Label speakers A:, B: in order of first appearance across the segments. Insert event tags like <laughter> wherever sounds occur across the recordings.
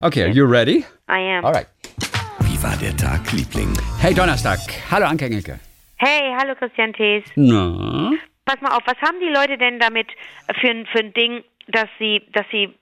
A: Okay, are you ready?
B: I am.
A: Alright.
C: Wie war der Tag, Liebling?
A: Hey, Donnerstag. Hallo, Anke Engelke.
B: Hey, hallo Christian Thees.
A: Na?
B: Pass mal auf, was haben die Leute denn damit für ein, für ein Ding, dass sie, dass sie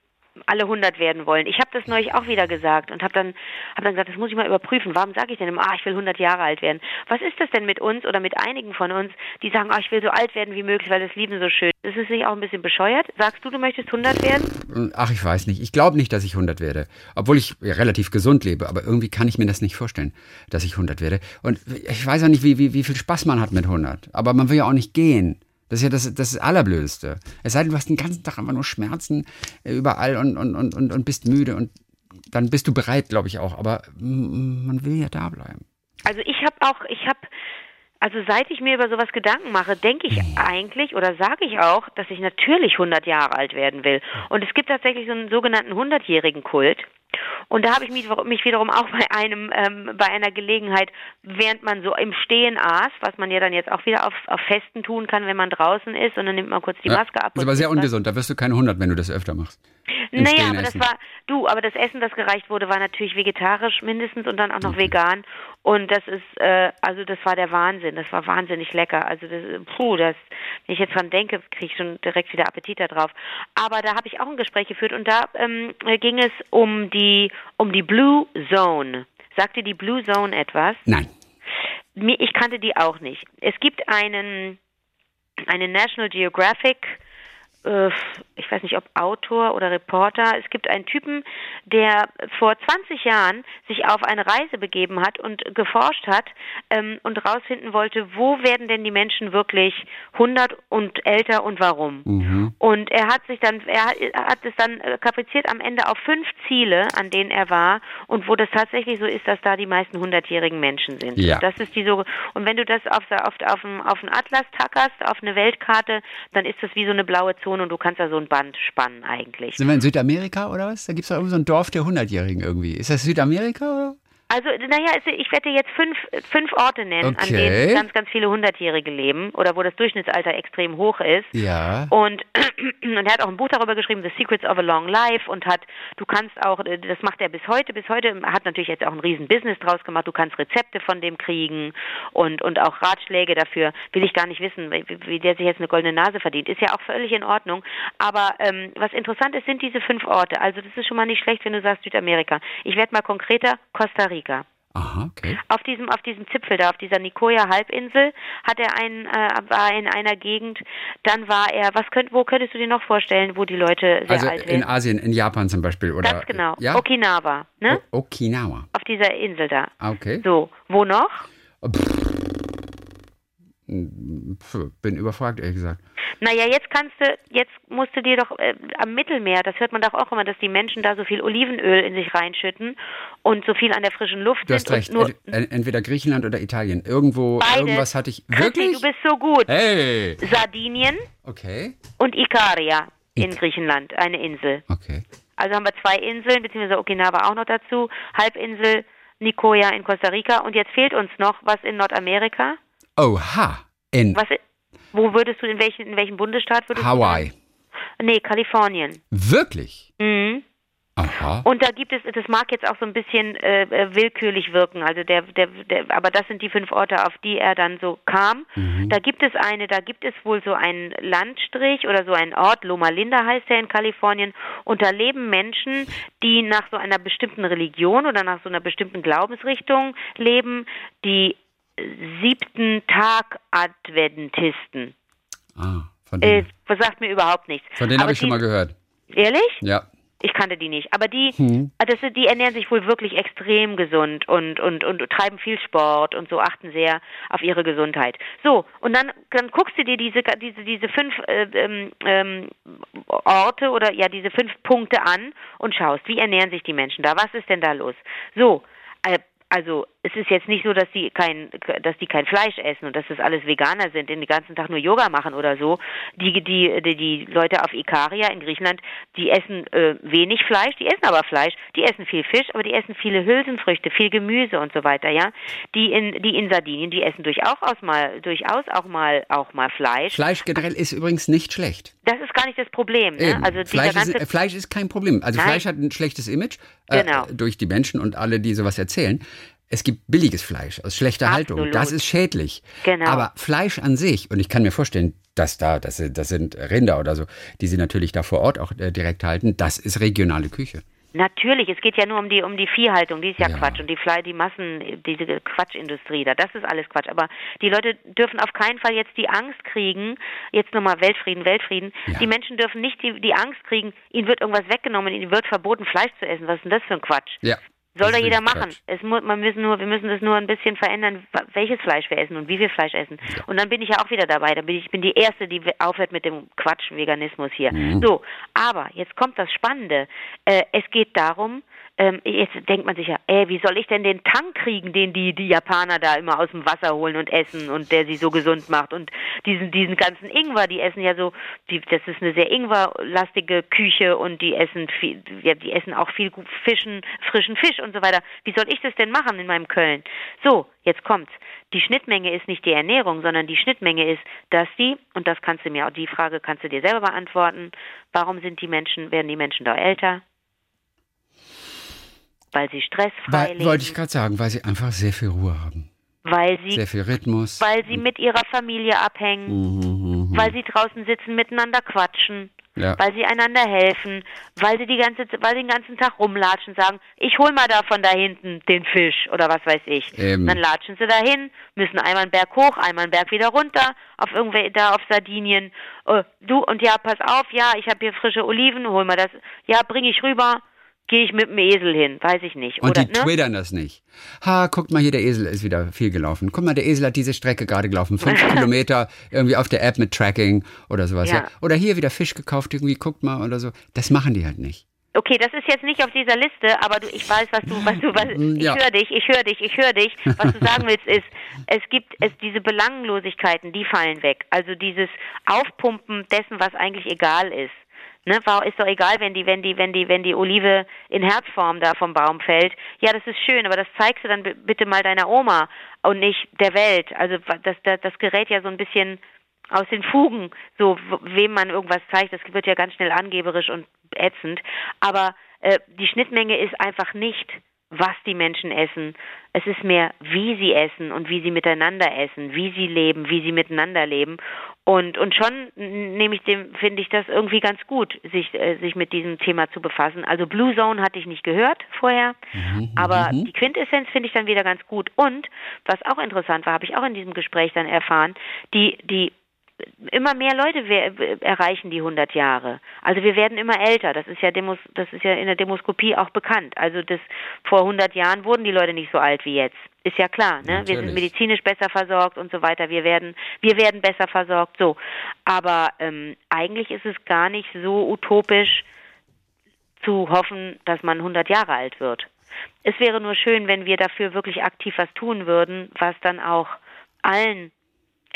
B: alle 100 werden wollen? Ich habe das neulich auch wieder gesagt und habe dann, hab dann gesagt, das muss ich mal überprüfen. Warum sage ich denn immer, ah, ich will 100 Jahre alt werden? Was ist das denn mit uns oder mit einigen von uns, die sagen, ah, ich will so alt werden wie möglich, weil das Leben so schön ist? Ist es nicht auch ein bisschen bescheuert? Sagst du, du möchtest 100 werden?
A: Ach, ich weiß nicht. Ich glaube nicht, dass ich 100 werde. Obwohl ich relativ gesund lebe. Aber irgendwie kann ich mir das nicht vorstellen, dass ich 100 werde. Und ich weiß auch nicht, wie, wie, wie viel Spaß man hat mit 100. Aber man will ja auch nicht gehen. Das ist ja das, das Allerblödeste. Es sei denn, du hast den ganzen Tag einfach nur Schmerzen äh, überall und, und, und, und, und bist müde. Und dann bist du bereit, glaube ich auch. Aber man will ja da bleiben.
B: Also ich habe auch, ich habe, also seit ich mir über sowas Gedanken mache, denke ich eigentlich oder sage ich auch, dass ich natürlich 100 Jahre alt werden will. Und es gibt tatsächlich so einen sogenannten 100-jährigen Kult. Und da habe ich mich, mich wiederum auch bei einem, ähm, bei einer Gelegenheit, während man so im Stehen aß, was man ja dann jetzt auch wieder auf, auf Festen tun kann, wenn man draußen ist, und dann nimmt man kurz die
A: Ja,
B: Maske ab.
A: ist
B: und
A: aber sehr ungesund. Da wirst du keine 100, wenn du das öfter machst.
B: Naja, aber das war, du, aber das Essen, das gereicht wurde, war natürlich vegetarisch mindestens und dann auch noch vegan. Und das ist, äh, also das war der Wahnsinn. Das war wahnsinnig lecker. Also das, puh, das, wenn ich jetzt dran denke, kriege ich schon direkt wieder Appetit da drauf. Aber da habe ich auch ein Gespräch geführt und da ähm, ging es um die, um die Blue Zone. Sagt dir die Blue Zone etwas?
A: Nein.
B: Ich kannte die auch nicht. Es gibt einen, einen National Geographic, ich weiß nicht ob Autor oder Reporter, es gibt einen Typen, der vor 20 Jahren sich auf eine Reise begeben hat und geforscht hat ähm, und herausfinden wollte, wo werden denn die Menschen wirklich 100 und älter und warum.
A: Mhm.
B: Und er hat sich dann, er hat, er hat es dann äh, kapriziert am Ende auf fünf Ziele, an denen er war und wo das tatsächlich so ist, dass da die meisten hundertjährigen Menschen sind.
A: Ja.
B: Und das ist die so, und wenn du das auf, auf, auf, auf einen Atlas tackerst, auf eine Weltkarte, dann ist das wie so eine blaue Zone und du kannst da so ein Band spannen eigentlich.
A: Sind wir in Südamerika oder was? Da gibt es doch irgendwie so ein Dorf der 100-Jährigen irgendwie. Ist das Südamerika oder?
B: Also, naja, ich werde dir jetzt fünf, fünf Orte nennen, an
A: Okay.
B: denen ganz, ganz viele Hundertjährige leben oder wo das Durchschnittsalter extrem hoch ist.
A: Ja.
B: Und, <clears throat> und er hat auch ein Buch darüber geschrieben, The Secrets of a Long Life und hat, du kannst auch, äh, das macht er bis heute, bis heute, hat natürlich jetzt auch ein riesen Business draus gemacht, du kannst Rezepte von dem kriegen und, und auch Ratschläge dafür, will ich gar nicht wissen, wie, wie der sich jetzt eine goldene Nase verdient, ist ja auch völlig in Ordnung, aber ähm, was interessant ist, sind diese fünf Orte, also das ist schon mal nicht schlecht, wenn du sagst Südamerika. Ich werde mal konkreter, Costa Rica.
A: Aha, okay.
B: Auf diesem, auf diesem Zipfel da, auf dieser Nicoya-Halbinsel, hat er einen, äh, war in einer Gegend, dann war er, was könnt, wo könntest du dir noch vorstellen, wo die Leute sehr
A: Also
B: alt
A: in
B: werden?
A: Asien, in Japan zum Beispiel, oder?
B: Ganz genau.
A: Ja?
B: Okinawa, ne?
A: O Okinawa.
B: Auf dieser Insel da.
A: Ah, Okay.
B: So, wo noch?
A: Pff, bin überfragt, ehrlich gesagt.
B: Naja, jetzt kannst du, jetzt musst du dir doch äh, am Mittelmeer, das hört man doch auch immer, dass die Menschen da so viel Olivenöl in sich reinschütten und so viel an der frischen Luft
A: Du hast
B: sind
A: recht.
B: nur
A: Ent- Entweder Griechenland oder Italien. Irgendwo,
B: Beides.
A: irgendwas hatte ich.
B: Christi,
A: Wirklich?
B: du bist so gut.
A: Hey!
B: Sardinien
A: Okay.
B: und Ikaria in
A: Ik-
B: Griechenland, eine Insel.
A: Okay.
B: Also haben wir zwei Inseln, beziehungsweise Okinawa auch noch dazu, Halbinsel Nicoya in Costa Rica und jetzt fehlt uns noch was in Nordamerika.
A: Oha. In
B: Was, wo würdest du, in welchen, in welchem Bundesstaat würdest
A: Hawaii.
B: du? Nee, Kalifornien.
A: Wirklich?
B: Mhm.
A: Aha.
B: Und da gibt es, das mag jetzt auch so ein bisschen äh, äh, willkürlich wirken, also der, der, der, aber das sind die fünf Orte, auf die er dann so kam. Da gibt es eine, da gibt es wohl so einen Landstrich oder so einen Ort, Loma Linda heißt er in Kalifornien, und da leben Menschen, die nach so einer bestimmten Religion oder nach so einer bestimmten Glaubensrichtung leben, die siebten Tag Adventisten.
A: Ah, von
B: Äh,
A: denen,
B: das sagt mir überhaupt nichts.
A: von denen habe ich schon
B: die-
A: mal gehört.
B: Ehrlich?
A: Ja.
B: Ich kannte die nicht. Aber die,
A: Hm.
B: das, sind- die ernähren sich wohl wirklich extrem gesund und, und, und treiben viel Sport und so achten sehr auf ihre Gesundheit. So, und dann, dann guckst du dir diese, diese, diese fünf äh, ähm, ähm, Orte oder ja, diese fünf Punkte an und schaust, wie ernähren sich die Menschen da? Was ist denn da los? So, äh, also es ist jetzt nicht so, dass die kein, dass die kein Fleisch essen und dass das alles Veganer sind, den ganzen Tag nur Yoga machen oder so. Die, die, die, die Leute auf Ikaria in Griechenland, die essen äh, wenig Fleisch, die essen aber Fleisch, die essen viel Fisch, aber die essen viele Hülsenfrüchte, viel Gemüse und so weiter, ja. Die in, die in Sardinien, die essen durchaus auch mal, durchaus auch mal, auch mal Fleisch.
A: Fleisch generell ist übrigens nicht schlecht.
B: Das ist gar nicht das Problem. Ne?
A: Also Fleisch, ist, Fleisch ist kein Problem. Also Nein. Fleisch hat ein schlechtes Image äh, genau. durch die Menschen und alle, die sowas erzählen. Es gibt billiges Fleisch aus schlechter Absolut. Haltung. Das ist schädlich. Genau. Aber Fleisch an sich, und ich kann mir vorstellen, dass da, das, das sind Rinder oder so, die sie natürlich da vor Ort auch äh, direkt halten, das ist regionale Küche.
B: Natürlich, es geht ja nur um die um die Viehhaltung, die ist ja, ja. Quatsch und die Fle die Massen, diese Quatschindustrie da, das ist alles Quatsch. Aber die Leute dürfen auf keinen Fall jetzt die Angst kriegen, jetzt nochmal Weltfrieden, Weltfrieden. Ja. Die Menschen dürfen nicht die, die Angst kriegen, ihnen wird irgendwas weggenommen, ihnen wird verboten, Fleisch zu essen. Was ist denn das für ein Quatsch? Ja. Soll da jeder machen. Es muss, man müssen nur, wir müssen das nur ein bisschen verändern, welches Fleisch wir essen und wie wir Fleisch essen. Ja. Und dann bin ich ja auch wieder dabei. Dann bin ich, bin die Erste, die aufhört mit dem Quatsch Veganismus hier. Mhm. So, aber jetzt kommt das Spannende. Äh, es geht darum, ähm, jetzt denkt man sich ja, ey, wie soll ich denn den Tank kriegen, den die, die Japaner da immer aus dem Wasser holen und essen und der sie so gesund macht und diesen, diesen ganzen Ingwer, die essen ja so, die, das ist eine sehr Ingwerlastige Küche und die essen viel, ja, die essen auch viel Fischen, frischen Fisch und so weiter. Wie soll ich das denn machen in meinem Köln? So, jetzt kommt's. Die Schnittmenge ist nicht die Ernährung, sondern die Schnittmenge ist, dass die, und das kannst du mir auch, die Frage kannst du dir selber beantworten, warum sind die Menschen, werden die Menschen da älter? Weil sie stressfrei
A: leben. Wollte ich gerade sagen, weil sie einfach sehr viel Ruhe haben.
B: Weil sie,
A: sehr viel Rhythmus.
B: Weil sie mit ihrer Familie abhängen. Mhm, mhm, mhm. weil sie draußen sitzen, miteinander quatschen. Ja. Weil sie einander helfen, weil sie die ganze, weil sie den ganzen Tag rumlatschen, sagen, ich hol mal da von da hinten den Fisch oder was weiß ich. Eben. Dann latschen sie dahin, müssen einmal einen Berg hoch, einmal einen Berg wieder runter, auf irgendwelche da auf Sardinien. Uh, du und ja, pass auf, ja, ich habe hier frische Oliven, hol mal das, ja, bring ich rüber gehe ich mit dem Esel hin, weiß ich nicht.
A: Und Oder, die ne? twittern das nicht. Ha, guckt mal hier, der Esel ist wieder viel gelaufen. Guck mal, der Esel hat diese Strecke gerade gelaufen. Fünf <laughs> Kilometer irgendwie auf der App mit Tracking oder sowas. Ja. ja. Oder hier wieder Fisch gekauft, irgendwie, guckt mal oder so. Das machen die halt nicht.
B: Okay, das ist jetzt nicht auf dieser Liste, aber du, ich weiß, was du, was du, was, <laughs> ich ja. höre dich, ich höre dich, ich höre dich. Was du sagen willst ist, es gibt es diese Belanglosigkeiten, die fallen weg. Also dieses Aufpumpen dessen, was eigentlich egal ist. Ne, ist doch egal, wenn die, wenn die, wenn die, wenn die Olive in Herzform da vom Baum fällt. Ja, das ist schön, aber das zeigst du dann bitte mal deiner Oma und nicht der Welt. Also das, das, das gerät ja so ein bisschen aus den Fugen, so wem man irgendwas zeigt. Das wird ja ganz schnell angeberisch und ätzend. Aber äh, die Schnittmenge ist einfach nicht was die Menschen essen. Es ist mehr, wie sie essen und wie sie miteinander essen, wie sie leben, wie sie miteinander leben. Und, und schon nehme ich dem, finde ich das irgendwie ganz gut, sich, äh, sich mit diesem Thema zu befassen. Also Blue Zone hatte ich nicht gehört vorher, mhm, aber mhm. die Quintessenz finde ich dann wieder ganz gut. Und was auch interessant war, habe ich auch in diesem Gespräch dann erfahren, die, die immer mehr Leute erreichen die 100 Jahre. Also wir werden immer älter. Das ist ja Demos, das ist ja in der Demoskopie auch bekannt. Also das vor 100 Jahren wurden die Leute nicht so alt wie jetzt. Ist ja klar, ne? Wir sind medizinisch besser versorgt und so weiter. Wir werden, wir werden besser versorgt. So, aber ähm, eigentlich ist es gar nicht so utopisch zu hoffen, dass man 100 Jahre alt wird. Es wäre nur schön, wenn wir dafür wirklich aktiv was tun würden, was dann auch allen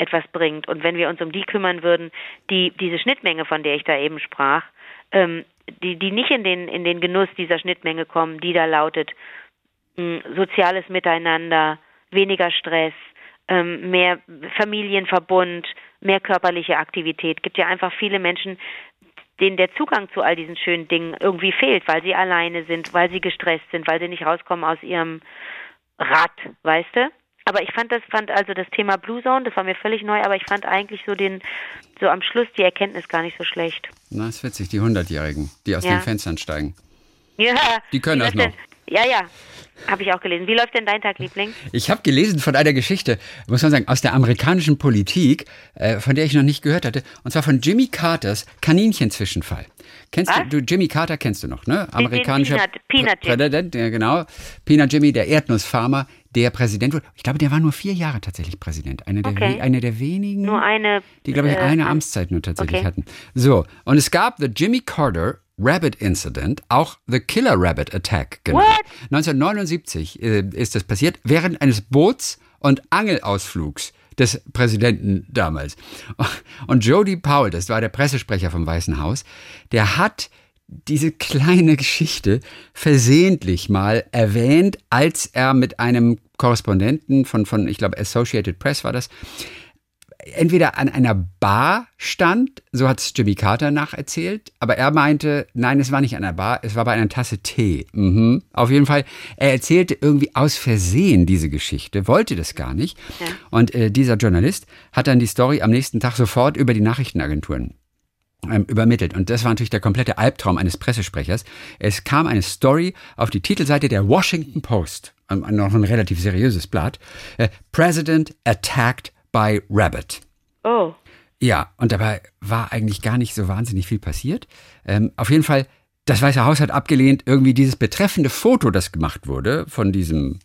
B: etwas bringt. Und wenn wir uns um die kümmern würden, die diese Schnittmenge, von der ich da eben sprach, ähm, die, die nicht in den, in den Genuss dieser Schnittmenge kommen, die da lautet, mh, hm, soziales Miteinander, weniger Stress, ähm, mehr Familienverbund, mehr körperliche Aktivität. Gibt ja einfach viele Menschen, denen der Zugang zu all diesen schönen Dingen irgendwie fehlt, weil sie alleine sind, weil sie gestresst sind, weil sie nicht rauskommen aus ihrem Rad, weißt du? Aber ich fand das, fand also das Thema Blue Zone, das war mir völlig neu, aber ich fand eigentlich so den, so am Schluss die Erkenntnis gar nicht so schlecht.
A: Na, ist witzig, die Hundertjährigen, die aus ja. den Fenstern steigen.
B: Ja.
A: Die können das noch. Denn,
B: ja, ja. Habe ich auch gelesen. Wie läuft denn dein Tag, Liebling?
A: Ich habe gelesen von einer Geschichte, muss man sagen, aus der amerikanischen Politik, äh, von der ich noch nicht gehört hatte, und zwar von Jimmy Carters Kaninchenzwischenfall. Kennst Was? du, Jimmy Carter kennst du noch, ne? Amerikanischer
B: Peanut, Peanut
A: Präsident, ja, genau. Peanut Jimmy, der Erdnussfarmer, der Präsident wurde. Ich glaube, der war nur vier Jahre tatsächlich Präsident. Eine der, okay. eine der wenigen,
B: nur eine,
A: die, glaube ich, äh, eine Amtszeit nur tatsächlich okay. hatten. So, und es gab the Jimmy Carter Rabbit Incident, auch The Killer Rabbit Attack genannt.
B: What?
A: 1979 äh, ist das passiert, während eines Boots- und Angelausflugs des Präsidenten damals. Und Jody Powell, das war der Pressesprecher vom Weißen Haus, der hat diese kleine Geschichte versehentlich mal erwähnt, als er mit einem Korrespondenten von, von ich glaube, Associated Press war das, entweder an einer Bar stand, so hat es Jimmy Carter nacherzählt, aber er meinte, nein, es war nicht an einer Bar, es war bei einer Tasse Tee. Mhm. Auf jeden Fall, er erzählte irgendwie aus Versehen diese Geschichte, wollte das gar nicht. Ja. Und äh, dieser Journalist hat dann die Story am nächsten Tag sofort über die Nachrichtenagenturen ähm, übermittelt. Und das war natürlich der komplette Albtraum eines Pressesprechers. Es kam eine Story auf die Titelseite der Washington Post, ähm, noch ein relativ seriöses Blatt. Äh, President attacked by Rabbit.
B: Oh.
A: Ja, und dabei war eigentlich gar nicht so wahnsinnig viel passiert. Ähm, auf jeden Fall, das Weiße Haus hat abgelehnt, irgendwie dieses betreffende Foto, das gemacht wurde von diesem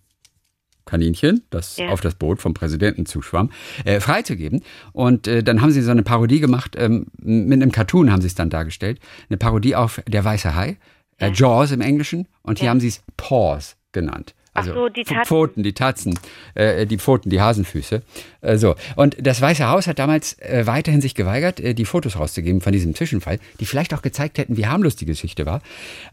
A: Kaninchen, das ja. auf das Boot vom Präsidenten zuschwamm, äh, freizugeben. Und äh, dann haben sie so eine Parodie gemacht, ähm, mit einem Cartoon haben sie es dann dargestellt, eine Parodie auf Der Weiße Hai, äh, Jaws im Englischen, und hier haben sie es Paws genannt. Also
B: Ach so, die Tatzen.
A: Pfoten, die Tatzen, äh, die Pfoten, die Hasenfüße. Äh, so. Und das Weiße Haus hat damals äh, weiterhin sich geweigert, äh, die Fotos rauszugeben von diesem Zwischenfall, die vielleicht auch gezeigt hätten, wie harmlos die Geschichte war.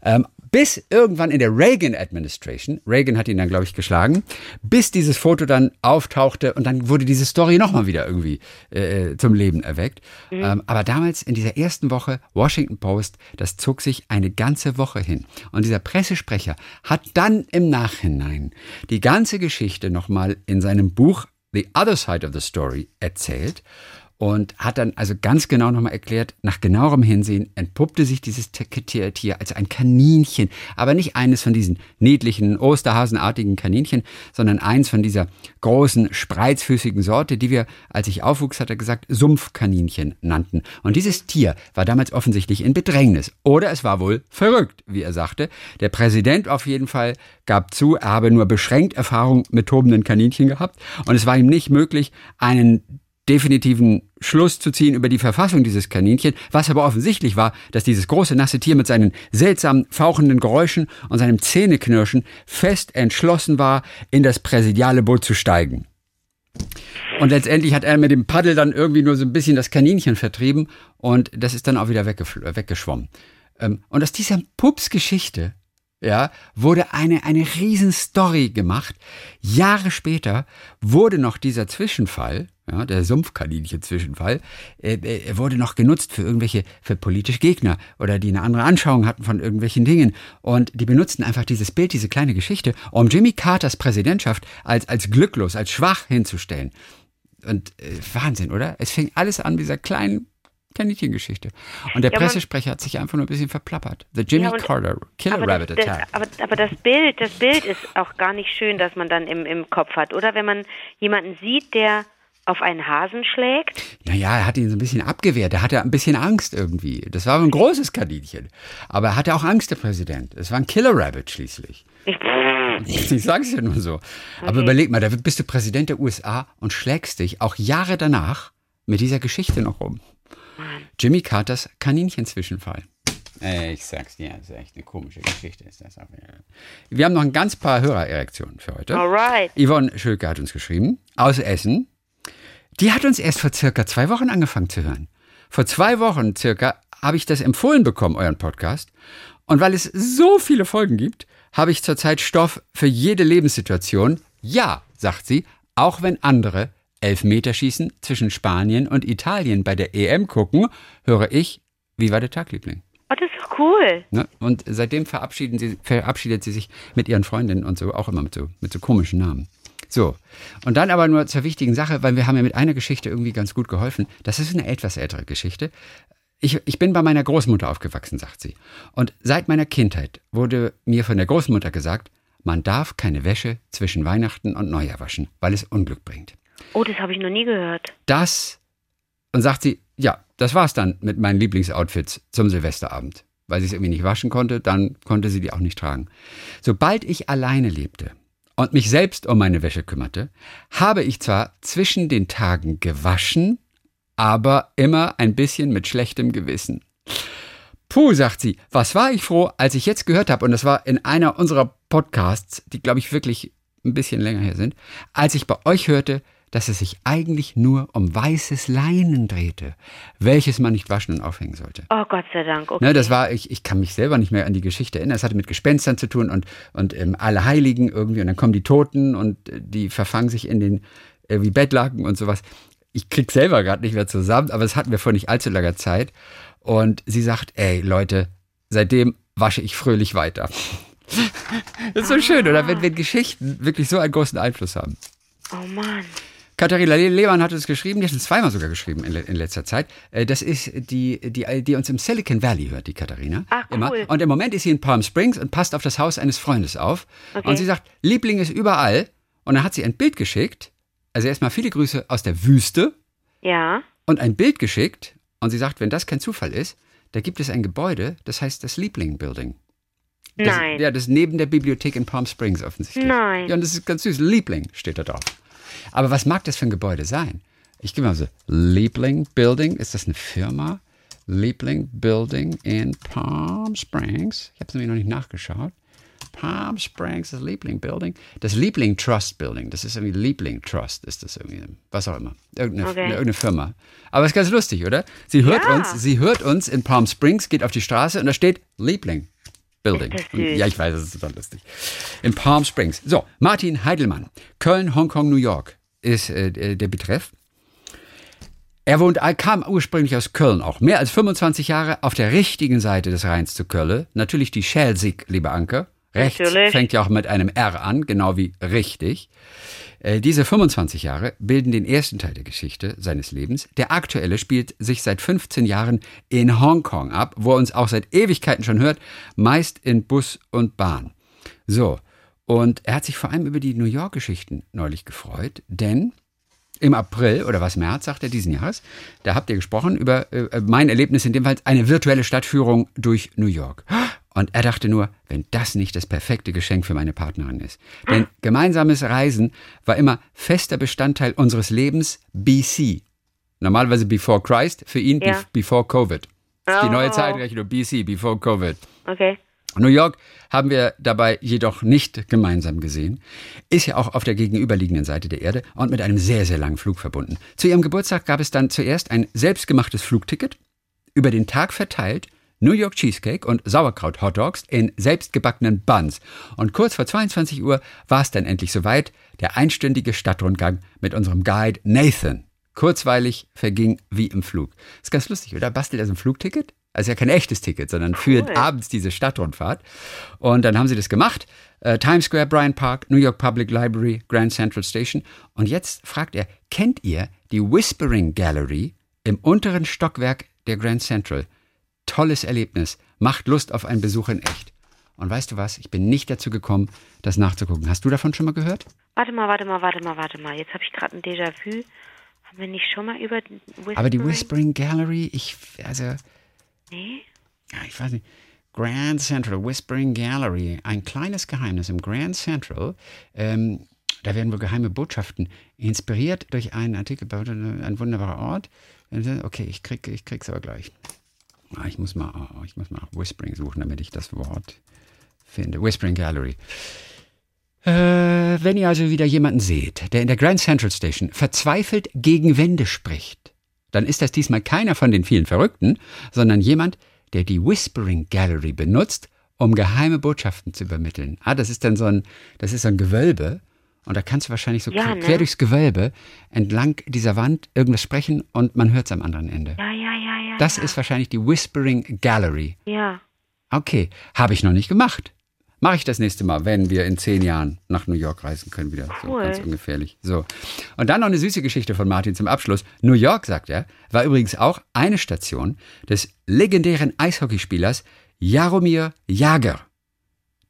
A: Ähm, bis irgendwann in der Reagan-Administration, Reagan hat ihn dann, glaube ich, geschlagen, bis dieses Foto dann auftauchte und dann wurde diese Story nochmal wieder irgendwie äh, zum Leben erweckt. Mhm. Ähm, aber damals in dieser ersten Woche, Washington Post, das zog sich eine ganze Woche hin. Und dieser Pressesprecher hat dann im Nachhinein die ganze Geschichte nochmal in seinem Buch The Other Side of the Story erzählt und hat dann also ganz genau nochmal erklärt, nach genauerem Hinsehen entpuppte sich dieses Tier als ein Kaninchen, aber nicht eines von diesen niedlichen, osterhasenartigen Kaninchen, sondern eins von dieser großen, spreizfüßigen Sorte, die wir, als ich aufwuchs, hat er gesagt, Sumpfkaninchen nannten. Und dieses Tier war damals offensichtlich in Bedrängnis. Oder es war wohl verrückt, wie er sagte. Der Präsident auf jeden Fall gab zu, er habe nur beschränkt Erfahrung mit tobenden Kaninchen gehabt und es war ihm nicht möglich, einen definitiven Schluss zu ziehen über die Verfassung dieses Kaninchen, was aber offensichtlich war, dass dieses große nasse Tier mit seinen seltsamen fauchenden Geräuschen und seinem Zähneknirschen fest entschlossen war, in das präsidiale Boot zu steigen. Und letztendlich hat er mit dem Paddel dann irgendwie nur so ein bisschen das Kaninchen vertrieben und das ist dann auch wieder weggeschwommen. Ähm, und aus dieser Pups-Geschichte ja, wurde eine, eine Riesenstory gemacht. Jahre später wurde noch dieser Zwischenfall, ja, der Sumpfkaninchen-Zwischenfall, äh, äh, wurde noch genutzt für irgendwelche, für politische Gegner oder die eine andere Anschauung hatten von irgendwelchen Dingen. Und die benutzten einfach dieses Bild, diese kleine Geschichte, um Jimmy Carters Präsidentschaft als, als glücklos, als schwach hinzustellen. Und äh, Wahnsinn, oder? Es fing alles an mit dieser kleinen Kaninchengeschichte. Und der ja, Pressesprecher hat sich einfach nur ein bisschen verplappert. The Jimmy ja, Carter Killer Rabbit
B: das,
A: Attack.
B: aber, aber das Bild, das Bild ist auch gar nicht schön, dass man dann im, im Kopf hat, oder? Wenn man jemanden sieht, der auf einen Hasen schlägt?
A: Naja, er hat ihn so ein bisschen abgewehrt. Er hatte ein bisschen Angst irgendwie. Das war ein großes Kaninchen. Aber er hatte auch Angst, der Präsident. Es war ein Killer Rabbit schließlich. Ich, ich sag's ja nur so. Okay. Aber überleg mal, da bist du Präsident der USA und schlägst dich auch Jahre danach mit dieser Geschichte noch um. Jimmy Carters Kaninchen-Zwischenfall. Ich sag's dir, das ist echt eine komische Geschichte. Ist das Wir haben noch ein ganz paar Hörererektionen für heute.
B: Alright.
A: Yvonne Schülke hat uns geschrieben, aus Essen. Die hat uns erst vor circa zwei Wochen angefangen zu hören. Vor zwei Wochen circa habe ich das empfohlen bekommen, euren Podcast. Und weil es so viele Folgen gibt, habe ich zurzeit Stoff für jede Lebenssituation. Ja, sagt sie, auch wenn andere Elfmeterschießen zwischen Spanien und Italien bei der EM gucken, höre ich, wie war der Tag, Liebling?
B: Oh, das ist doch cool.
A: Ne? Und seitdem verabschieden sie, verabschiedet sie sich mit ihren Freundinnen und so, auch immer mit so, mit so komischen Namen. So, und dann aber nur zur wichtigen Sache, weil wir haben ja mit einer Geschichte irgendwie ganz gut geholfen. Das ist eine etwas ältere Geschichte. Ich, ich bin bei meiner Großmutter aufgewachsen, sagt sie. Und seit meiner Kindheit wurde mir von der Großmutter gesagt, man darf keine Wäsche zwischen Weihnachten und Neujahr waschen, weil es Unglück bringt.
B: Oh, das habe ich noch nie gehört.
A: Das, und sagt sie, ja, das war's dann mit meinen Lieblingsoutfits zum Silvesterabend. Weil sie es irgendwie nicht waschen konnte, dann konnte sie die auch nicht tragen. Sobald ich alleine lebte und mich selbst um meine Wäsche kümmerte, habe ich zwar zwischen den Tagen gewaschen, aber immer ein bisschen mit schlechtem Gewissen. Puh, sagt sie, was war ich froh, als ich jetzt gehört habe, und das war in einer unserer Podcasts, die, glaube ich, wirklich ein bisschen länger her sind, als ich bei euch hörte, dass es sich eigentlich nur um weißes Leinen drehte, welches man nicht waschen und aufhängen sollte.
B: Oh Gott sei Dank. Okay.
A: Ne, das war, ich, ich kann mich selber nicht mehr an die Geschichte erinnern. Es hatte mit Gespenstern zu tun und, und ähm, alle Heiligen irgendwie und dann kommen die Toten und äh, die verfangen sich in den äh, wie Bettlaken und sowas. Ich krieg selber gerade nicht mehr zusammen, aber das hatten wir vor nicht allzu langer Zeit. Und sie sagt, ey Leute, seitdem wasche ich fröhlich weiter. <laughs> das ist so schön, oder? Wenn, wenn Geschichten wirklich so einen großen Einfluss haben.
B: Oh Mann.
A: Katharina Lehmann hat es geschrieben, die hat es zweimal sogar geschrieben in, in, letzter Zeit. Äh, das ist die, die, die uns im Silicon Valley hört, die Katharina.
B: Ach, cool.
A: Immer. Und im Moment ist sie in Palm Springs und passt auf das Haus eines Freundes auf.
B: Okay.
A: Und sie sagt, Liebling ist überall. Und dann hat sie ein Bild geschickt. Also erstmal viele Grüße aus der Wüste
B: Ja.
A: und ein Bild geschickt. Und sie sagt, wenn das kein Zufall ist, da gibt es ein Gebäude, das heißt das Liebling Building. Das,
B: Nein.
A: Ja, das ist neben der Bibliothek in Palm Springs offensichtlich.
B: Nein.
A: Ja, und das ist ganz süß. Liebling steht da drauf. Aber was mag das für ein Gebäude sein? Ich gebe mal so, Liebling Building, ist das eine Firma? Liebling Building in Palm Springs. Ich habe es nämlich noch nicht nachgeschaut. Palm Springs, das Liebling Building. Das Liebling Trust Building, das ist irgendwie Liebling Trust, ist das irgendwie, was auch immer. Irgendeine,
B: Okay.
A: irgendeine Firma. Aber es ist ganz lustig, oder? Sie hört
B: Ja.
A: uns, sie hört uns in Palm Springs, geht auf die Straße und da steht Liebling Building. Und, ja, ich weiß, das ist total lustig. In Palm Springs. So, Martin Heidelmann. Köln, Hongkong, New York ist äh, der Betreff. Er wohnt, kam ursprünglich aus Köln auch. Mehr als 25 Jahre auf der richtigen Seite des Rheins zu Köln. Natürlich die Schelsig, liebe Anke. Rechts
B: Natürlich.
A: fängt ja auch mit einem R an, genau wie richtig. Äh, Diese 25 Jahre bilden den ersten Teil der Geschichte seines Lebens. Der aktuelle spielt sich seit 15 Jahren in Hongkong ab, wo er uns auch seit Ewigkeiten schon hört, meist in Bus und Bahn. So, und er hat sich vor allem über die New York-Geschichten neulich gefreut, denn im April oder was März, sagt er, diesen Jahres, da habt ihr gesprochen über äh, mein Erlebnis, in dem Fall eine virtuelle Stadtführung durch New York. Und er dachte nur, wenn das nicht das perfekte Geschenk für meine Partnerin ist. Denn gemeinsames Reisen war immer fester Bestandteil unseres Lebens BC. Normalerweise before Christ, für ihn
B: Ja.
A: bef- before Covid. Ist die neue
B: Oh.
A: Zeitrechnung, BC, before Covid.
B: Okay.
A: New York haben wir dabei jedoch nicht gemeinsam gesehen, ist ja auch auf der gegenüberliegenden Seite der Erde und mit einem sehr, sehr langen Flug verbunden. Zu ihrem Geburtstag gab es dann zuerst ein selbstgemachtes Flugticket, über den Tag verteilt, New York Cheesecake und Sauerkraut Hot Dogs in selbstgebackenen Buns. Und kurz vor 22 Uhr war es dann endlich soweit, der einstündige Stadtrundgang mit unserem Guide Nathan. Kurzweilig verging wie im Flug. Ist ganz lustig, oder? Bastelt er so ein Flugticket? Also ja kein echtes Ticket, sondern für
B: Cool.
A: abends diese Stadtrundfahrt. Und dann haben sie das gemacht. Äh, Times Square, Bryant Park, New York Public Library, Grand Central Station. Und jetzt fragt er, kennt ihr die Whispering Gallery im unteren Stockwerk der Grand Central? Tolles Erlebnis. Macht Lust auf einen Besuch in echt. Und weißt du was? Ich bin nicht dazu gekommen, das nachzugucken. Hast du davon schon mal gehört?
B: Warte mal, warte mal, warte mal, warte mal. Jetzt habe ich gerade ein Déjà-vu. Haben wir nicht schon mal über Whispering?
A: Aber die Whispering Gallery, ich, also,
B: Nee?
A: ich weiß nicht. Grand Central, Whispering Gallery, ein kleines Geheimnis im Grand Central. Ähm, da werden wohl geheime Botschaften inspiriert durch einen Artikel, ein wunderbarer Ort. Okay, ich krieg, ich krieg's aber gleich. Ah, ich muss mal, oh, ich muss mal Whispering suchen, damit ich das Wort finde. Whispering Gallery. Äh, wenn ihr also wieder jemanden seht, der in der Grand Central Station verzweifelt gegen Wände spricht, dann ist das diesmal keiner von den vielen Verrückten, sondern jemand, der die Whispering Gallery benutzt, um geheime Botschaften zu übermitteln. Ah, das ist dann so ein, das ist so ein Gewölbe und da kannst du wahrscheinlich so
B: Ja,
A: quer,
B: ne?
A: quer durchs Gewölbe entlang dieser Wand irgendwas sprechen und man hört es am anderen Ende.
B: Ja, ja, ja, ja.
A: Das
B: ja.
A: ist wahrscheinlich die Whispering Gallery.
B: Ja.
A: Okay, habe ich noch nicht gemacht. Mache ich das nächste Mal, wenn wir in zehn Jahren nach New York reisen können wieder. So
B: Cool.
A: ganz ungefährlich. So. Und dann noch eine süße Geschichte von Martin zum Abschluss. New York, sagt er, war übrigens auch eine Station des legendären Eishockeyspielers Jaromir Jagr,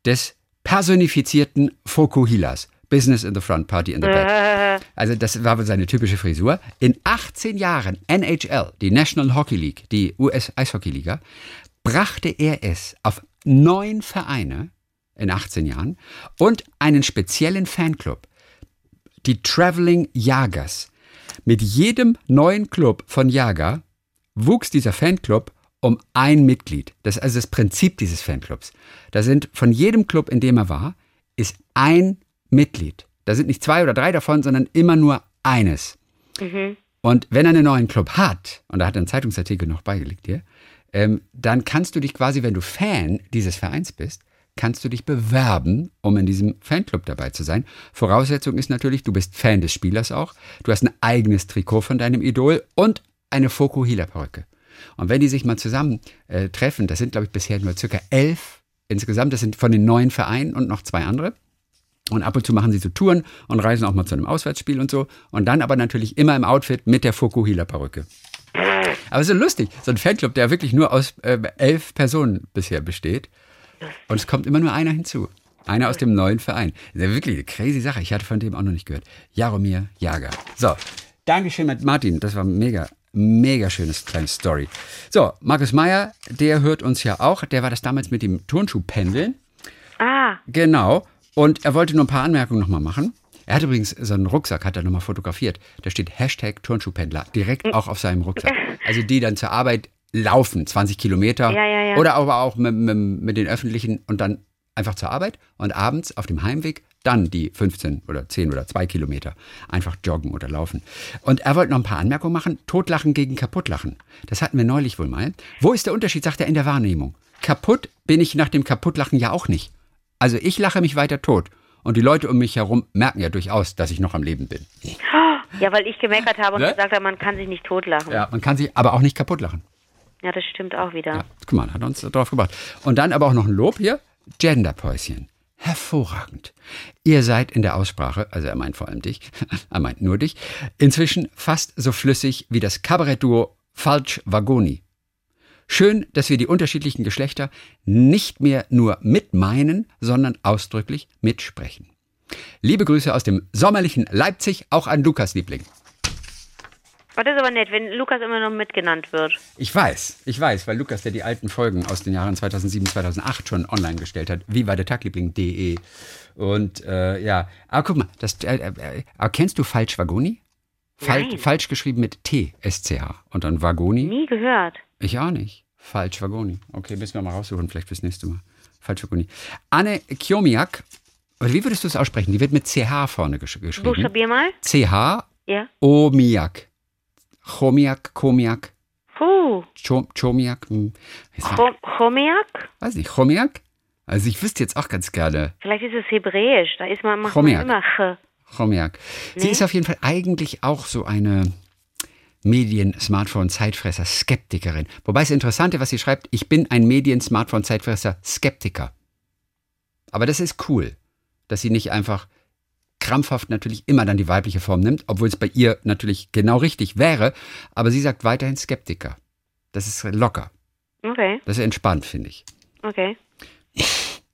A: des personifizierten Fokuhilas. Business in the front, party in the back. <laughs> Also das war wohl seine typische Frisur. In 18 Jahren NHL, die National Hockey League, die US-Eishockey-Liga, brachte er es auf neun Vereine in 18 Jahren und einen speziellen Fanclub, die Traveling Jagers. Mit jedem neuen Club von Jager wuchs dieser Fanclub um ein Mitglied. Das ist also das Prinzip dieses Fanclubs. Da sind von jedem Club, in dem er war, ist ein Mitglied. Da sind nicht zwei oder drei davon, sondern immer nur eines.
B: Mhm.
A: Und wenn er einen neuen Club hat, und da hat er einen Zeitungsartikel noch beigelegt hier, ähm, dann kannst du dich quasi, wenn du Fan dieses Vereins bist, kannst du dich bewerben, um in diesem Fanclub dabei zu sein. Voraussetzung ist natürlich, du bist Fan des Spielers auch, du hast ein eigenes Trikot von deinem Idol und eine Fokuhila-Perücke. Und wenn die sich mal zusammen äh, treffen, das sind, glaube ich, bisher nur circa elf insgesamt, das sind von den neuen Vereinen und noch zwei andere. Und ab und zu machen sie so Touren und reisen auch mal zu einem Auswärtsspiel und so. Und dann aber natürlich immer im Outfit mit der Fokuhila-Perücke. Aber so lustig, so ein Fanclub, der wirklich nur aus äh, elf Personen bisher besteht. Und es kommt immer nur einer hinzu. Einer aus dem neuen Verein. Das ist ja wirklich eine crazy Sache. Ich hatte von dem auch noch nicht gehört. Jaromir Jager. So, Dankeschön Martin. Das war mega, mega schönes kleines Story. So, Markus Meyer, der hört uns ja auch. Der war das damals mit dem Turnschuhpendeln.
B: Ah,
A: Genau. Und er wollte nur ein paar Anmerkungen nochmal machen. Er hat übrigens so einen Rucksack, hat er nochmal fotografiert. Da steht Hashtag Turnschuhpendler direkt auch auf seinem Rucksack. Also die dann zur Arbeit laufen, 20 Kilometer.
B: Ja, ja, ja.
A: Oder aber auch mit, mit, mit den Öffentlichen und dann einfach zur Arbeit und abends auf dem Heimweg dann die 15 oder 10 oder 2 Kilometer einfach joggen oder laufen. Und er wollte noch ein paar Anmerkungen machen. Totlachen gegen Kaputtlachen. Das hatten wir neulich wohl mal. Wo ist der Unterschied, sagt er, in der Wahrnehmung? Kaputt bin ich nach dem Kaputtlachen ja auch nicht. Also ich lache mich weiter tot. Und die Leute um mich herum merken ja durchaus, dass ich noch am Leben bin.
B: ja, weil ich gemeckert habe und
A: Ne?
B: gesagt habe, man kann sich nicht totlachen.
A: Ja, man kann sich aber auch nicht kaputt lachen.
B: Ja, das stimmt auch wieder.
A: Ja, guck mal, hat uns drauf gebracht. Und dann aber auch noch ein Lob hier. Genderpäuschen. Hervorragend. Ihr seid in der Aussprache, also er meint vor allem dich, <laughs> er meint nur dich, inzwischen fast so flüssig wie das Kabarettduo Falsch Vagoni. Schön, dass wir die unterschiedlichen Geschlechter nicht mehr nur mitmeinen, sondern ausdrücklich mitsprechen. Liebe Grüße aus dem sommerlichen Leipzig, auch an Lukas Liebling.
B: Das ist aber nett, wenn Lukas immer noch mitgenannt wird.
A: Ich weiß, ich weiß, weil Lukas, der die alten Folgen aus den Jahren 2007, 2008 schon online gestellt hat, wie war der Tagliebling.de. Und äh, ja, aber guck mal, das, äh, äh, kennst du Falsch Vagoni? Fal
B: Nein.
A: Falsch geschrieben mit T, S-C-H. Und dann Vagoni?
B: Nie gehört.
A: Ich auch nicht. Falsch Vagoni. Okay, müssen wir mal raussuchen, vielleicht fürs nächste Mal. Falsch Vagoni. Anne Kiomiak, oder wie würdest du es aussprechen? Die wird mit CH vorne gesch geschrieben.
B: Buchstabier mal.
A: CH
B: Ja.
A: Omiak. Chomiak, Komiak,
B: Puh.
A: Cho- Chomiak. hm.
B: Chom Chomiak?
A: Weiß nicht, Chomiak? Also ich wüsste jetzt auch ganz gerne
B: Vielleicht ist es hebräisch. Da ist man, macht man
A: Chomiak.
B: immer Ch.
A: Chomiak. Sie
B: Nee.
A: ist auf jeden Fall eigentlich auch so eine Medien-Smartphone-Zeitfresser, Skeptikerin. Wobei das Interessante, was sie schreibt, ich bin ein Medien-Smartphone-Zeitfresser, Skeptiker. Aber das ist cool, dass sie nicht einfach krampfhaft natürlich immer dann die weibliche Form nimmt, obwohl es bei ihr natürlich genau richtig wäre. Aber sie sagt weiterhin Skeptiker. Das ist locker.
B: Okay,
A: Das ist entspannt, finde ich.
B: okay. <laughs>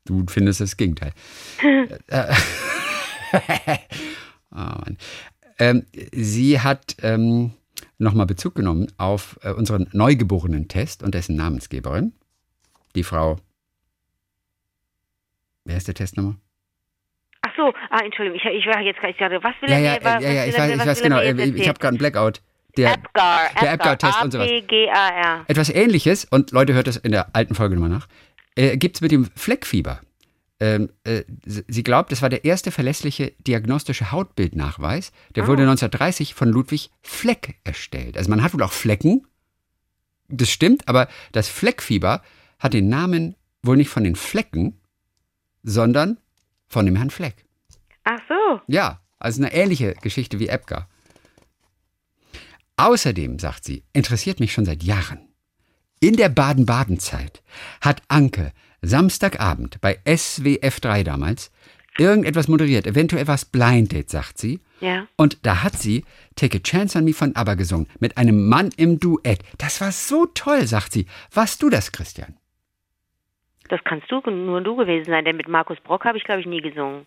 A: Du findest das Gegenteil. <laughs> Äh, <laughs> oh Mann. Ähm, sie hat ähm, nochmal Bezug genommen auf äh, unseren Neugeborenen-Test und dessen Namensgeberin, die Frau. Wer ist der Test?
B: Ach so, ah, Entschuldigung, ich, ich war jetzt gerade, was will
A: Ja,
B: er
A: ja,
B: mir, was,
A: ja, ja, ich weiß, ich weiß genau.
B: jetzt
A: Ich habe gerade einen Blackout. Der,
B: Apgar,
A: der Apgar-Test und sowas.
B: A-P-G-A-R.
A: Etwas ähnliches, und Leute, hört das in der alten Folge nochmal nach, äh, gibt es mit dem Fleckfieber. Ähm, äh, sie sie glaubt, das war der erste verlässliche diagnostische Hautbildnachweis. Der wurde 1930 von Ludwig Fleck erstellt. Also man hat wohl auch Flecken, das stimmt, aber das Fleckfieber hat den Namen wohl nicht von den Flecken, sondern von dem Herrn Fleck.
B: Ach so,
A: Ja, also eine ähnliche Geschichte wie Epgar. Außerdem, sagt sie, interessiert mich schon seit Jahren. In der Baden-Baden-Zeit hat Anke Samstagabend bei SWF3 damals irgendetwas moderiert, eventuell was Blind Date, sagt sie.
B: ja.
A: Und da hat sie Take a Chance on Me von ABBA gesungen, mit einem Mann im Duett. Das war so toll, sagt sie. Warst du das, Christian?
B: Das kannst du, nur du gewesen sein, denn mit Markus Brock habe ich, glaube ich, nie gesungen.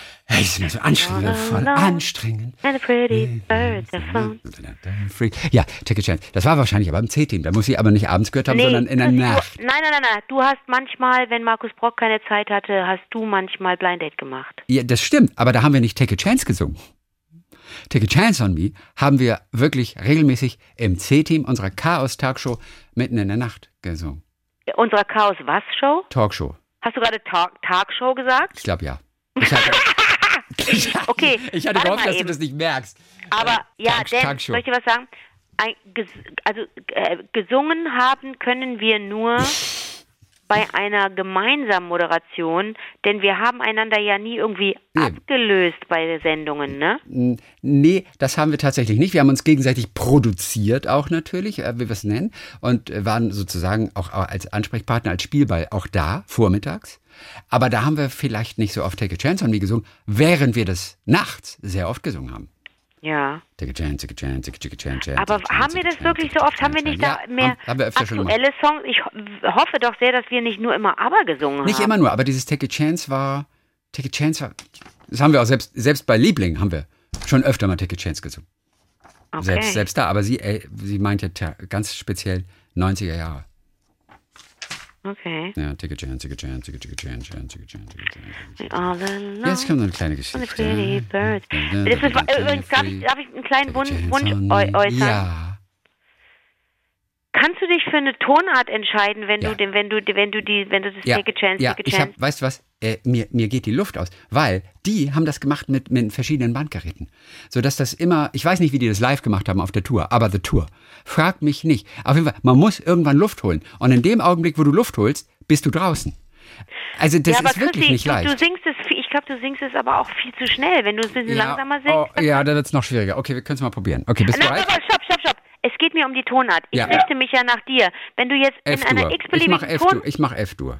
B: And the pretty birds have flown. Free.
A: Ja, Take a Chance. Das war wahrscheinlich aber im C-Team. Da muss ich aber nicht abends gehört haben, sondern in der
B: du,
A: Nacht.
B: Nein, nein, nein, nein. Du hast manchmal, wenn Markus Brock keine Zeit hatte, hast du manchmal Blind Date gemacht.
A: Ja, das stimmt, aber da haben wir nicht Take a Chance gesungen. Take a Chance on Me haben wir wirklich regelmäßig im C-Team unserer Chaos-Talkshow mitten in der Nacht gesungen.
B: Unserer Chaos was Show?
A: Talkshow.
B: Hast du gerade Talk, Talkshow gesagt?
A: Ich glaube ja. Ich hatte, <laughs> <laughs>
B: Okay.
A: ich hatte gehofft, dass du
B: eben.
A: das nicht merkst.
B: Aber
A: Äh,
B: ja,
A: Tag-
B: denn,
A: Talkshow.
B: soll ich dir was sagen? Ein, ges, also äh, gesungen haben können wir nur <laughs> bei einer gemeinsamen Moderation, denn wir haben einander ja nie irgendwie
A: Nee.
B: abgelöst bei Sendungen, ne?
A: Nee, das haben wir tatsächlich nicht. Wir haben uns gegenseitig produziert auch natürlich, äh, wie wir es nennen, und äh, waren sozusagen auch als Ansprechpartner, als Spielball auch da, vormittags. Aber da haben wir vielleicht nicht so oft Take a Chance on Me gesungen, während wir das nachts sehr oft gesungen haben.
B: Ja.
A: Take a chance, take a chance, take a, take a chance, chance.
B: Aber haben wir das wirklich so oft? Haben wir nicht da mehr aktuelle Songs? Ich ho hoffe doch sehr, dass wir nicht nur immer Aber gesungen
A: Nicht
B: haben.
A: immer nur, aber dieses Take a Chance war, Take a Chance war, das haben wir auch selbst, selbst bei Liebling haben wir schon öfter mal Take a Chance gesungen.
B: Okay.
A: Selbst, selbst da, aber sie, äh, sie meint ja ganz speziell 90er Jahre.
B: Okay.
A: Ja, Take a Chance, take a Chance, take a, take a Chance, chance, take a Chance, take a Chance.
B: All alone.
A: Jetzt kommt eine kleine Geschichte.
B: pretty birds. Das ist, übrigens, darf ich, darf ich einen kleinen Wunsch, Wunsch äu- äußern?
A: Ja.
B: Kannst du dich für eine Tonart entscheiden, wenn
A: Ja.
B: du wenn du, wenn du die, wenn du das
A: Ja,
B: Take a Chance,
A: ja
B: Take a
A: ich
B: Chance.
A: hab, weißt du was? Äh, mir, mir geht die Luft aus, weil die haben das gemacht mit, mit verschiedenen Bandgeräten. Sodass das immer, ich weiß nicht, wie die das live gemacht haben auf der Tour, aber The Tour. Frag mich nicht. Auf jeden Fall, man muss irgendwann Luft holen. Und in dem Augenblick, wo du Luft holst, bist du draußen. Also das
B: ja, aber
A: ist wirklich
B: Chrissy,
A: nicht
B: du,
A: leicht.
B: du singst es, viel- ich glaube, du singst es aber auch viel zu schnell. Wenn du es ein bisschen langsamer singst.
A: oh, ja, da wird es noch schwieriger. Okay, wir können es mal probieren. Okay, bist du
B: Nein,
A: bereit?
B: aber stopp, stopp, stopp. Es geht mir um die Tonart. Ich
A: Ja.
B: richte mich ja nach dir. Wenn du jetzt in einer x-beliebigen Ton...
A: Ich mach F-Dur.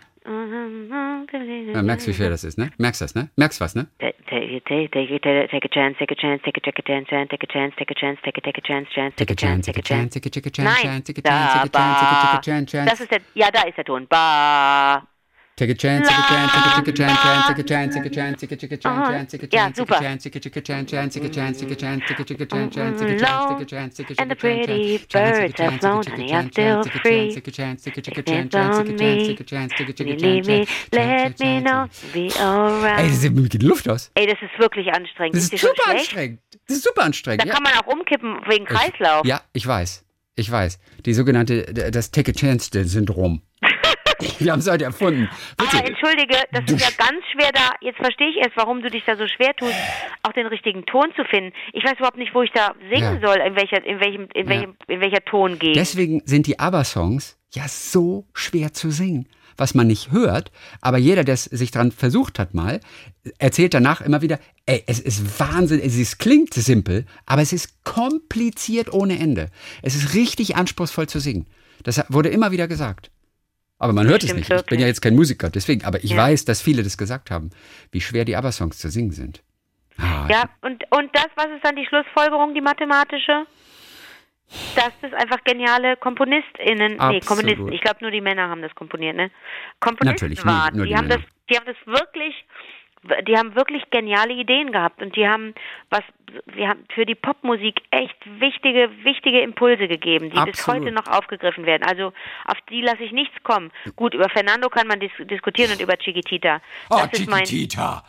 A: Take a chance, take a chance, take a, take a chance, chance, take a chance, take a chance, take a, take a chance.
B: Oh,
A: chance,
B: das
A: take a
B: ist
A: chance.
B: zu tief.
A: Zu
B: Ich
A: tief,
B: kann da
A: okay,
B: nicht-
A: okay. Take a chance, take a chance, take a, take a chance, chance, take a chance, take a chance, take a, take a chance.
B: Äh, Das
A: chance,
B: ist
A: take a
B: auch
A: chance.
B: nicht gut. Darf ich dir was vorschlagen?
A: Ja, sag mal.
B: Mm, ja, mm, mm, mm, Warte mal.
A: Ja, merkst, wie schwer das ist, ne? Merkst das, ne? Merkst was, ne?
B: Take, take, take, take, take, take a chance, take a chance, take a, take a chance, chance, take a chance, take a chance, take a, take a chance, chance,
A: Take a chance, take a chance, take a, take a chance,
B: Nein,
A: chance, take a
B: da,
A: chance, take a chance, take a, take a chance, chance.
B: Das ist der, ja, da ist der Ton. Ba.
A: Take a chance, take a chance, take a, take a chance, chance, take a chance, take a chance, take a, take a chance,
B: Aha.
A: chance, take a
B: Ja,
A: chance, take a
B: super.
A: chance, take a, take a chance, chance, take a chance, take a chance, take a, take a chance, chance, take a chance, take a chance, take a,
B: And the
A: take a chance,
B: pretty
A: chance, chance,
B: birds
A: take a
B: have flown,
A: chance, take a
B: honey, I'm
A: chance,
B: still
A: take a
B: free.
A: chance, take a chance, take a, take a
B: Depends
A: chance,
B: on
A: take a
B: me.
A: chance, take a chance, take a, take
B: When
A: a
B: you leave me,
A: chance,
B: let me know, be alright.
A: Ey, das ist, mir geht die Luft aus.
B: Ey, das ist wirklich anstrengend.
A: Das
B: Ist
A: ist
B: dir schon
A: super
B: schlecht?
A: anstrengend. Das ist super
B: Da
A: anstrengend. ja.
B: kann man auch umkippen wegen Kreislauf.
A: Ja, ich weiß. Ich weiß. Die sogenannte, das Take-a-Chance-Syndrom. <laughs> Wir haben es heute erfunden.
B: Aber
A: Bitte.
B: entschuldige, das ist ja ganz schwer da, jetzt verstehe ich erst, warum du dich da so schwer tust, auch den richtigen Ton zu finden. Ich weiß überhaupt nicht, wo ich da singen
A: Ja.
B: soll, in welcher, in welchem, in welchem, in welcher Tongegend.
A: Deswegen sind die ABBA-Songs ja so schwer zu singen. Was man nicht hört, aber jeder, der es sich dran versucht hat mal, erzählt danach immer wieder, ey, es ist Wahnsinn, es ist, klingt simpel, aber es ist kompliziert ohne Ende. Es ist richtig anspruchsvoll zu singen. Das wurde immer wieder gesagt. Aber man hört es nicht. Ich bin
B: wirklich.
A: ja jetzt kein Musiker, deswegen, aber ich
B: Ja.
A: weiß, dass viele das gesagt haben, wie schwer die ABBA-Songs zu singen sind. Ah,
B: ja, und, und das, was ist dann die Schlussfolgerung, die mathematische? Dass das einfach geniale KomponistInnen, nee,
A: Absolut.
B: Komponisten, ich glaube nur die Männer haben das komponiert, ne? Komponisten
A: Natürlich, nee,
B: waren.
A: nur
B: die,
A: die
B: haben
A: Männer.
B: das, die haben das wirklich, die haben wirklich geniale Ideen gehabt und die haben was, wir haben für die Popmusik echt wichtige, wichtige Impulse gegeben, die bis
A: Absolut.
B: heute noch aufgegriffen werden. Also auf die lasse ich nichts kommen. Gut, über Fernando kann man dis diskutieren und über Chiquitita.
A: Oh,
B: Das mein,
A: Chiquitita.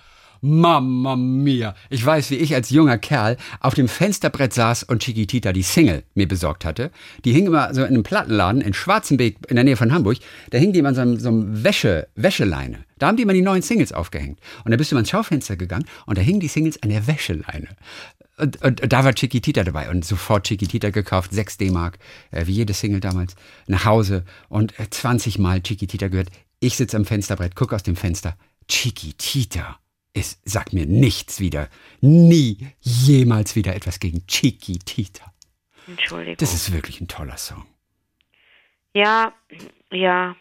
A: Mamma mia. Ich weiß, wie ich als junger Kerl auf dem Fensterbrett saß und Chiquitita, die Single, mir besorgt hatte. Die hing immer so in einem Plattenladen in Schwarzenbeek in der Nähe von Hamburg. Da hing die immer an so einem, so einem Wäsche, Wäscheleine. Da haben die immer die neuen Singles aufgehängt. Und da bist du mal ins Schaufenster gegangen und da hingen die Singles an der Wäscheleine. Und, und, und da war Chiquitita dabei und sofort Chiquitita gekauft, 6 D-Mark, äh, wie jede Single damals, nach Hause und äh, 20 Mal Chiquitita gehört. Ich sitze am Fensterbrett, guck aus dem Fenster. Chiquitita. Es sagt mir nichts wieder. Nie, jemals wieder etwas gegen Chiquitita.
B: Entschuldigung.
A: Das ist wirklich ein toller Song.
B: Ja, ja.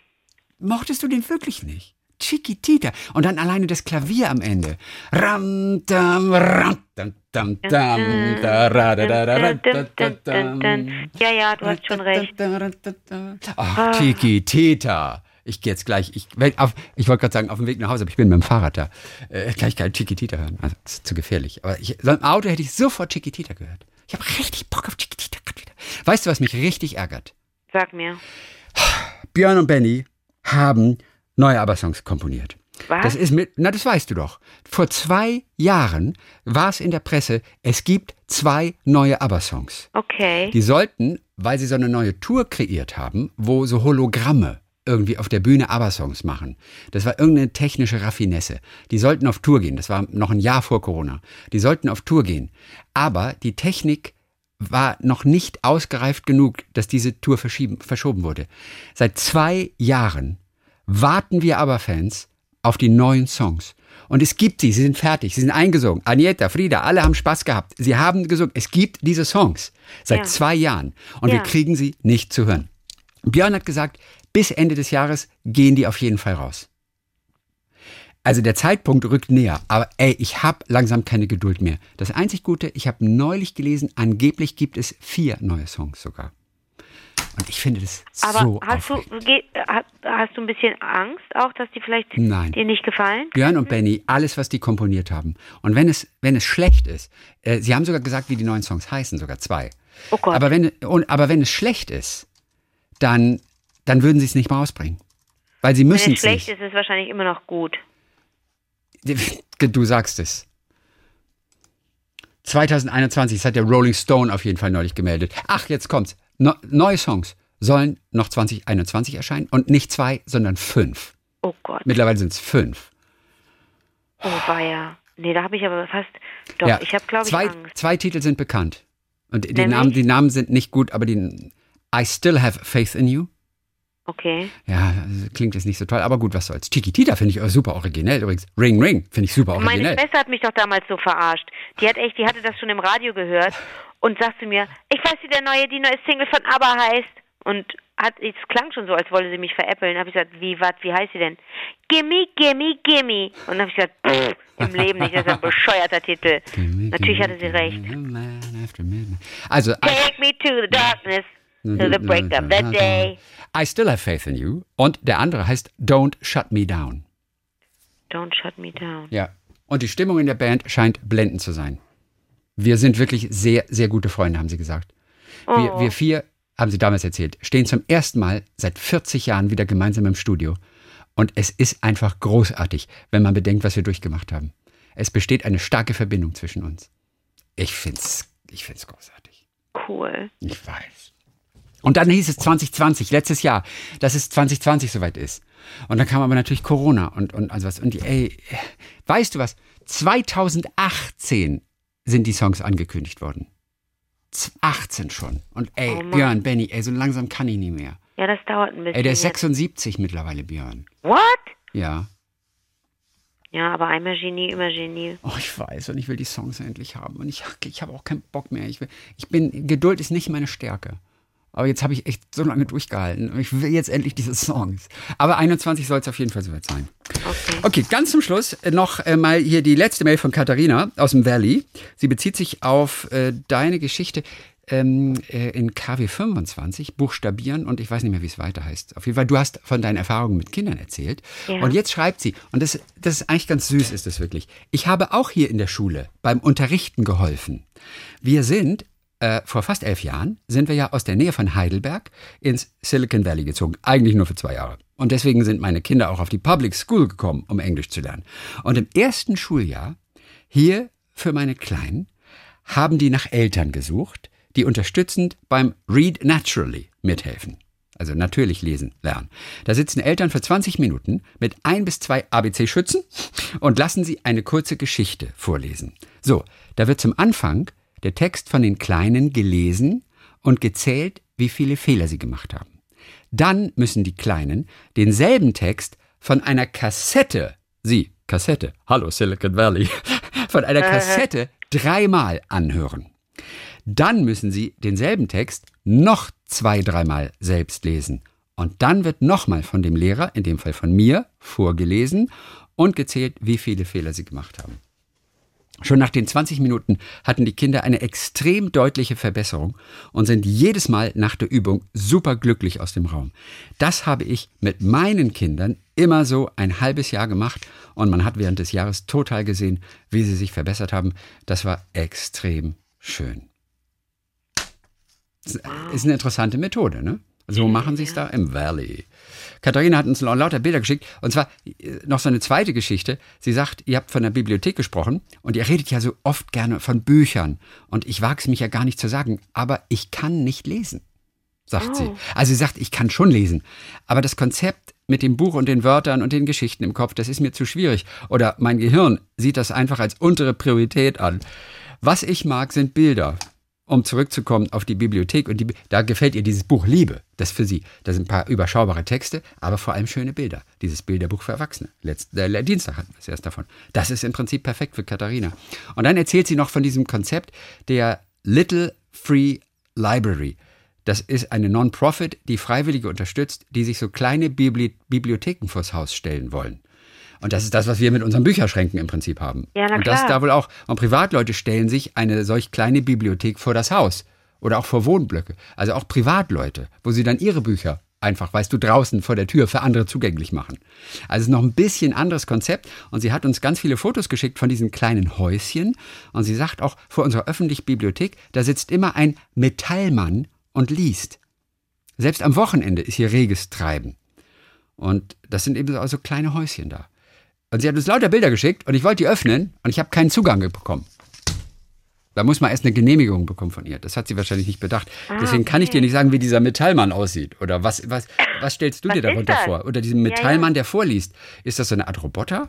A: Mochtest du den wirklich nicht? Chiquitita. Und dann alleine das Klavier am Ende. Ram, dam, ram, dam, dam, dam, da, ra, da, da, da, da, da, da, dam.
B: Ja, ja, du hast schon recht.
A: Ach, Chiquitita. Ich gehe jetzt gleich, ich, auf, ich wollte gerade sagen, auf dem Weg nach Hause, aber ich bin mit dem Fahrrad da. Äh, gleich geil Chiquitita hören. Also, das ist zu gefährlich. Aber ich, so im Auto hätte ich sofort Chiquitita gehört. Ich habe richtig Bock auf Chiquitita. Weißt du, was mich richtig ärgert?
B: Sag mir.
A: Björn und Benny haben neue ABBA-Songs komponiert.
B: Was?
A: Das ist mit, na, das weißt du doch. Vor zwei Jahren war es in der Presse, es gibt zwei neue ABBA-Songs.
B: Okay.
A: Die sollten, weil sie so eine neue Tour kreiert haben, wo so Hologramme irgendwie auf der Bühne ABBA-Songs machen. Das war irgendeine technische Raffinesse. Die sollten auf Tour gehen. Das war noch ein Jahr vor Corona. Die sollten auf Tour gehen. Aber die Technik war noch nicht ausgereift genug, dass diese Tour verschoben wurde. Seit zwei Jahren warten wir aber Fans auf die neuen Songs. Und es gibt sie, sie sind fertig, sie sind eingesungen. Anieta, Frieda, alle haben Spaß gehabt. Sie haben gesungen. Es gibt diese Songs seit
B: Ja.
A: zwei Jahren und wir
B: Ja.
A: kriegen sie nicht zu hören. Björn hat gesagt, bis Ende des Jahres gehen die auf jeden Fall raus. Also der Zeitpunkt rückt näher, aber ey, ich habe langsam keine Geduld mehr. Das einzig Gute, ich habe neulich gelesen, angeblich gibt es vier neue Songs sogar. Und ich finde das
B: Aber
A: so
B: hast du hast, hast du ein bisschen Angst auch, dass die vielleicht
A: Nein.
B: dir nicht gefallen?
A: Björn und Benny, alles, was die komponiert haben. Und wenn es, wenn es schlecht ist, äh, sie haben sogar gesagt, wie die neuen Songs heißen, sogar zwei.
B: Oh Gott.
A: Aber wenn, und, aber wenn es schlecht ist, dann, dann würden sie es nicht mal rausbringen. Weil sie
B: Wenn
A: müssen
B: es
A: es
B: schlecht
A: nicht.
B: ist, ist es wahrscheinlich immer noch gut. <laughs>
A: Du sagst es. 2021, das hat der Rolling Stone auf jeden Fall neulich gemeldet. Ach, jetzt kommt's. No, neue Songs sollen noch 2021 erscheinen und nicht zwei, sondern fünf.
B: Oh Gott.
A: Mittlerweile sind es fünf.
B: Oh weia. Nee, da habe ich aber fast. Doch,
A: Ja,
B: ich habe, glaube ich,
A: zwei,
B: Angst.
A: zwei Titel sind bekannt. Und die? Namen, die Namen sind nicht gut, aber die I Still Have Faith in You.
B: Okay.
A: Ja, klingt jetzt nicht so toll, aber gut, was soll's. Chiquitita finde ich auch super originell übrigens. Ring Ring finde ich super
B: Meine
A: originell.
B: Schwester hat mich doch damals so verarscht. Die hat echt, die hatte das schon im Radio gehört und sagte mir, ich weiß, wie der neue, die neue Single von ABBA heißt. Und hat, es klang schon so, als wolle sie mich veräppeln. Habe ich gesagt, wie, was, wie heißt sie denn? Gimme, gimme, gimme. Und dann habe ich gesagt, pff, im Leben nicht, das ist ein bescheuerter Titel. Natürlich hatte sie recht.
A: Also,
B: Take me to the darkness, to the break of the day.
A: I Still Have Faith in You. Und der andere heißt Don't Shut Me Down.
B: Don't shut me down.
A: Ja. Und die Stimmung in der Band scheint blendend zu sein. Wir sind wirklich sehr, sehr gute Freunde, haben sie gesagt. Wir,
B: Oh.
A: wir vier, haben sie damals erzählt, stehen zum ersten Mal seit 40 Jahren wieder gemeinsam im Studio. Und es ist einfach großartig, wenn man bedenkt, was wir durchgemacht haben. Es besteht eine starke Verbindung zwischen uns. Ich find's, ich find's großartig.
B: Cool.
A: Ich weiß. Und dann hieß es 2020, letztes Jahr, dass es 2020 soweit ist. Und dann kam aber natürlich Corona und, und also was. Und die, ey, weißt du was? 2018 sind die Songs angekündigt worden. Z- 18 schon. Und ey,
B: Oh.
A: Björn, Benny, ey, so langsam kann ich nicht mehr.
B: Ja, das dauert ein bisschen.
A: Ey, der ist
B: jetzt.
A: 76 mittlerweile, Björn.
B: What?
A: Ja.
B: Ja, aber einmal Genie, immer Genie.
A: Oh, ich weiß und ich will die Songs endlich haben. Und ich, ich habe auch keinen Bock mehr. Ich, will, ich bin, Geduld ist nicht meine Stärke. Aber jetzt habe ich echt so lange durchgehalten. Ich will jetzt endlich diese Songs. Aber 21 soll es auf jeden Fall soweit sein.
B: Okay.
A: Okay, ganz zum Schluss äh, noch äh, mal hier die letzte Mail von Katharina aus dem Valley. Sie bezieht sich auf äh, deine Geschichte ähm, äh, in KW 25, Buchstabieren und ich weiß nicht mehr, wie es weiter heißt. Auf jeden Fall, du hast von deinen Erfahrungen mit Kindern erzählt.
B: Ja.
A: Und jetzt schreibt sie, und das, das ist eigentlich ganz süß, ist das wirklich. Ich habe auch hier in der Schule beim Unterrichten geholfen. Wir sind äh, vor fast elf Jahren sind wir ja aus der Nähe von Heidelberg ins Silicon Valley gezogen. Eigentlich nur für zwei Jahre. Und deswegen sind meine Kinder auch auf die Public School gekommen, um Englisch zu lernen. Und im ersten Schuljahr, hier für meine Kleinen, haben die nach Eltern gesucht, die unterstützend beim Read Naturally mithelfen. Also natürlich lesen lernen. Da sitzen Eltern für 20 Minuten mit ein bis zwei ABC-Schützen und lassen sie eine kurze Geschichte vorlesen. So, da wird zum Anfang der Text von den Kleinen gelesen und gezählt, wie viele Fehler sie gemacht haben. Dann müssen die Kleinen denselben Text von einer Kassette, sie, Kassette, hallo Silicon Valley, <laughs> von einer Kassette dreimal anhören. Dann müssen sie denselben Text noch zwei, dreimal selbst lesen Und dann wird nochmal von dem Lehrer, in dem Fall von mir, vorgelesen und gezählt, wie viele Fehler sie gemacht haben. Schon nach den 20 Minuten hatten die Kinder eine extrem deutliche Verbesserung und sind jedes Mal nach der Übung super glücklich aus dem Raum. Das habe ich mit meinen Kindern immer so ein halbes Jahr gemacht und man hat während des Jahres total gesehen, wie sie sich verbessert haben. Das war extrem schön. Ist eine interessante Methode, ne? So machen sie es da im Valley. Katharina hat uns lauter Bilder geschickt. Und zwar äh, noch so eine zweite Geschichte. Sie sagt, ihr habt von der Bibliothek gesprochen und ihr redet ja so oft gerne von Büchern. Und ich wage es mich ja gar nicht zu sagen, aber ich kann nicht lesen, sagt oh. sie. Also sie sagt, ich kann schon lesen. Aber das Konzept mit dem Buch und den Wörtern und den Geschichten im Kopf, das ist mir zu schwierig. Oder mein Gehirn sieht das einfach als untere Priorität an. Was ich mag, sind Bilder um zurückzukommen auf die Bibliothek, und die, da gefällt ihr dieses Buch Liebe. Das für sie. Da sind ein paar überschaubare Texte, aber vor allem schöne Bilder. Dieses Bilderbuch für Erwachsene. Letzt, äh, Dienstag hatten wir es erst davon. Das ist im Prinzip perfekt für Katharina. Und dann erzählt sie noch von diesem Konzept der Little Free Library. Das ist eine Non-Profit, die Freiwillige unterstützt, die sich so kleine Bibli Bibliotheken vors Haus stellen wollen. Und das ist das, was wir mit unseren Bücherschränken im Prinzip haben.
B: Ja, na
A: und das
B: klar.
A: da wohl auch. Und Privatleute stellen sich eine solch kleine Bibliothek vor das Haus. Oder auch vor Wohnblöcke. Also auch Privatleute, wo sie dann ihre Bücher einfach, weißt du, draußen vor der Tür für andere zugänglich machen. Also es ist noch ein bisschen anderes Konzept und sie hat uns ganz viele Fotos geschickt von diesen kleinen Häuschen und sie sagt auch, vor unserer öffentlichen Bibliothek, da sitzt immer ein Metallmann und liest. Selbst am Wochenende ist hier reges Treiben. Und das sind eben so also kleine Häuschen da. Und sie hat uns lauter Bilder geschickt und ich wollte die öffnen und ich habe keinen Zugang bekommen. Da muss man erst eine Genehmigung bekommen von ihr. Das hat sie wahrscheinlich nicht bedacht.
B: Ah,
A: Deswegen kann ich
B: okay.
A: dir nicht sagen, wie dieser Metallmann aussieht. Oder was, was, was stellst du
B: Was
A: dir darunter vor? Oder diesen
B: Ja, ja.
A: Metallmann, der vorliest. Ist das so eine Art Roboter?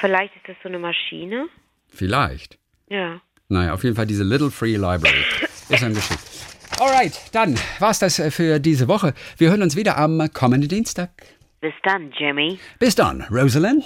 B: Vielleicht ist das so eine Maschine.
A: Vielleicht.
B: Ja.
A: Naja, auf jeden Fall diese Little Free Library. Ist ein Geschick. Alright, dann war's das äh, für diese Woche. Wir hören uns wieder am kommenden Dienstag.
B: Bis dann, Jimmy.
A: Bis dann, Rosalind.